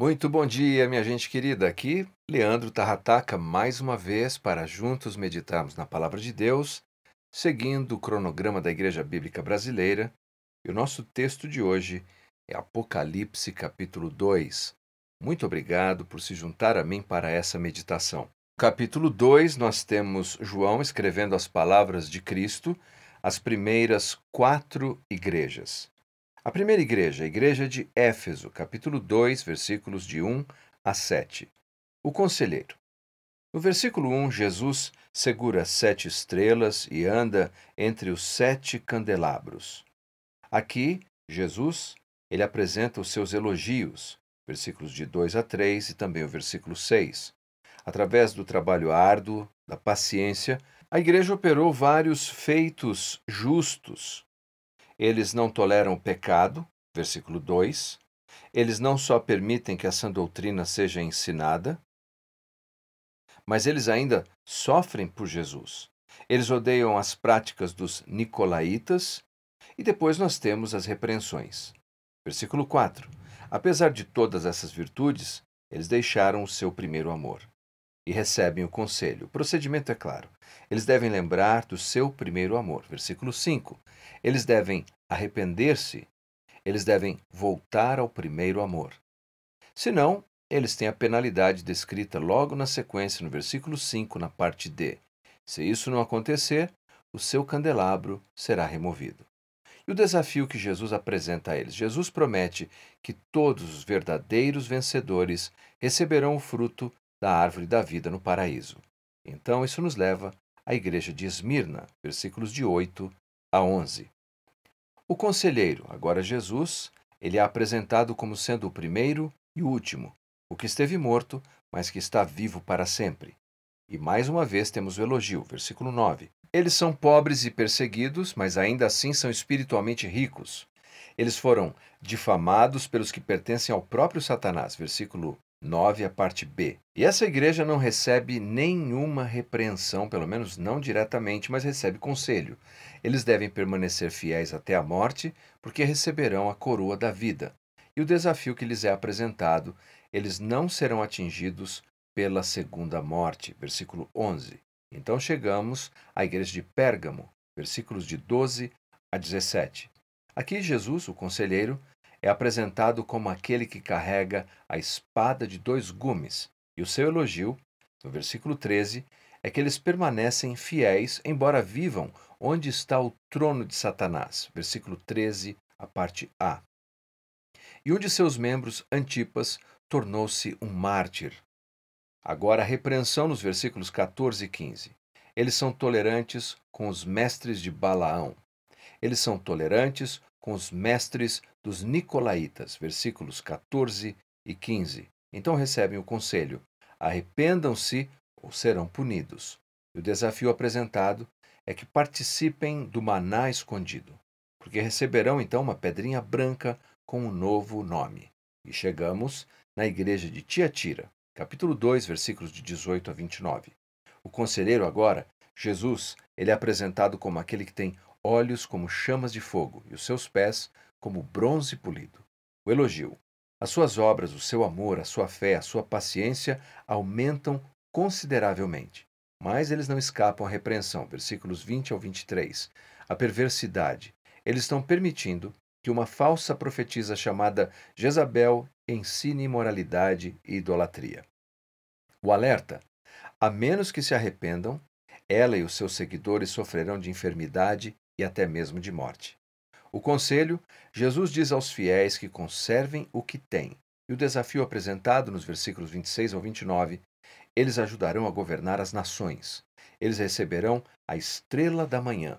Muito bom dia, minha gente querida. Aqui, Leandro Tarrataca, mais uma vez para juntos meditarmos na Palavra de Deus, seguindo o cronograma da Igreja Bíblica Brasileira. E o nosso texto de hoje é Apocalipse, capítulo 2. Muito obrigado por se juntar a mim para essa meditação. Capítulo 2, nós temos João escrevendo as palavras de Cristo às primeiras quatro igrejas. A primeira igreja, a igreja de Éfeso, capítulo 2, versículos de 1 a 7. O conselheiro. No versículo 1, Jesus segura sete estrelas e anda entre os sete candelabros. Aqui, Jesus, ele apresenta os seus elogios, versículos de 2 a 3 e também o versículo 6. Através do trabalho árduo, da paciência, a igreja operou vários feitos justos eles não toleram o pecado, versículo 2. Eles não só permitem que a sã doutrina seja ensinada, mas eles ainda sofrem por Jesus. Eles odeiam as práticas dos nicolaítas e depois nós temos as repreensões. Versículo 4. Apesar de todas essas virtudes, eles deixaram o seu primeiro amor e recebem o conselho. O procedimento é claro. Eles devem lembrar do seu primeiro amor. Versículo 5. Eles devem arrepender-se. Eles devem voltar ao primeiro amor. Senão, eles têm a penalidade descrita logo na sequência, no versículo 5, na parte D. Se isso não acontecer, o seu candelabro será removido. E o desafio que Jesus apresenta a eles: Jesus promete que todos os verdadeiros vencedores receberão o fruto da árvore da vida no paraíso. Então, isso nos leva à igreja de Esmirna, versículos de 8 a 11. O conselheiro, agora Jesus, ele é apresentado como sendo o primeiro e o último, o que esteve morto, mas que está vivo para sempre. E mais uma vez temos o elogio, versículo 9. Eles são pobres e perseguidos, mas ainda assim são espiritualmente ricos. Eles foram difamados pelos que pertencem ao próprio Satanás, versículo 9, a parte B. E essa igreja não recebe nenhuma repreensão, pelo menos não diretamente, mas recebe conselho. Eles devem permanecer fiéis até a morte, porque receberão a coroa da vida. E o desafio que lhes é apresentado, eles não serão atingidos pela segunda morte. Versículo 11. Então chegamos à igreja de Pérgamo, versículos de 12 a 17. Aqui Jesus, o conselheiro, é apresentado como aquele que carrega a espada de dois gumes, e o seu elogio, no versículo 13, é que eles permanecem fiéis, embora vivam onde está o trono de Satanás. Versículo 13, a parte A. E um de seus membros, Antipas, tornou-se um mártir. Agora a repreensão nos versículos 14 e 15. Eles são tolerantes com os mestres de Balaão. Eles são tolerantes com os mestres dos Nicolaítas, versículos 14 e 15. Então recebem o conselho: arrependam-se ou serão punidos. E o desafio apresentado é que participem do maná escondido, porque receberão então uma pedrinha branca com um novo nome. E chegamos na igreja de Tiatira, capítulo 2, versículos de 18 a 29. O conselheiro agora, Jesus, ele é apresentado como aquele que tem olhos como chamas de fogo e os seus pés como bronze polido. O elogio. As suas obras, o seu amor, a sua fé, a sua paciência aumentam consideravelmente. Mas eles não escapam à repreensão. Versículos 20 ao 23. A perversidade. Eles estão permitindo que uma falsa profetisa chamada Jezabel ensine imoralidade e idolatria. O alerta: a menos que se arrependam, ela e os seus seguidores sofrerão de enfermidade e até mesmo de morte. O conselho: Jesus diz aos fiéis que conservem o que têm. E o desafio apresentado nos versículos 26 ao 29, eles ajudarão a governar as nações. Eles receberão a estrela da manhã.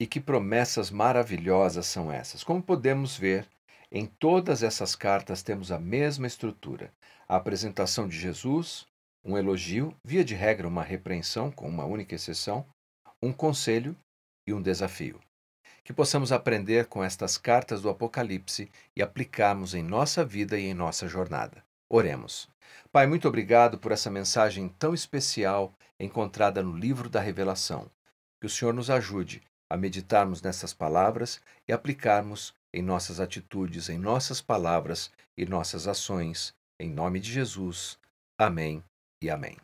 E que promessas maravilhosas são essas! Como podemos ver, em todas essas cartas temos a mesma estrutura: a apresentação de Jesus, um elogio, via de regra uma repreensão, com uma única exceção, um conselho e um desafio que possamos aprender com estas cartas do Apocalipse e aplicarmos em nossa vida e em nossa jornada. Oremos. Pai, muito obrigado por essa mensagem tão especial encontrada no livro da Revelação. Que o Senhor nos ajude a meditarmos nessas palavras e aplicarmos em nossas atitudes, em nossas palavras e nossas ações. Em nome de Jesus. Amém e amém.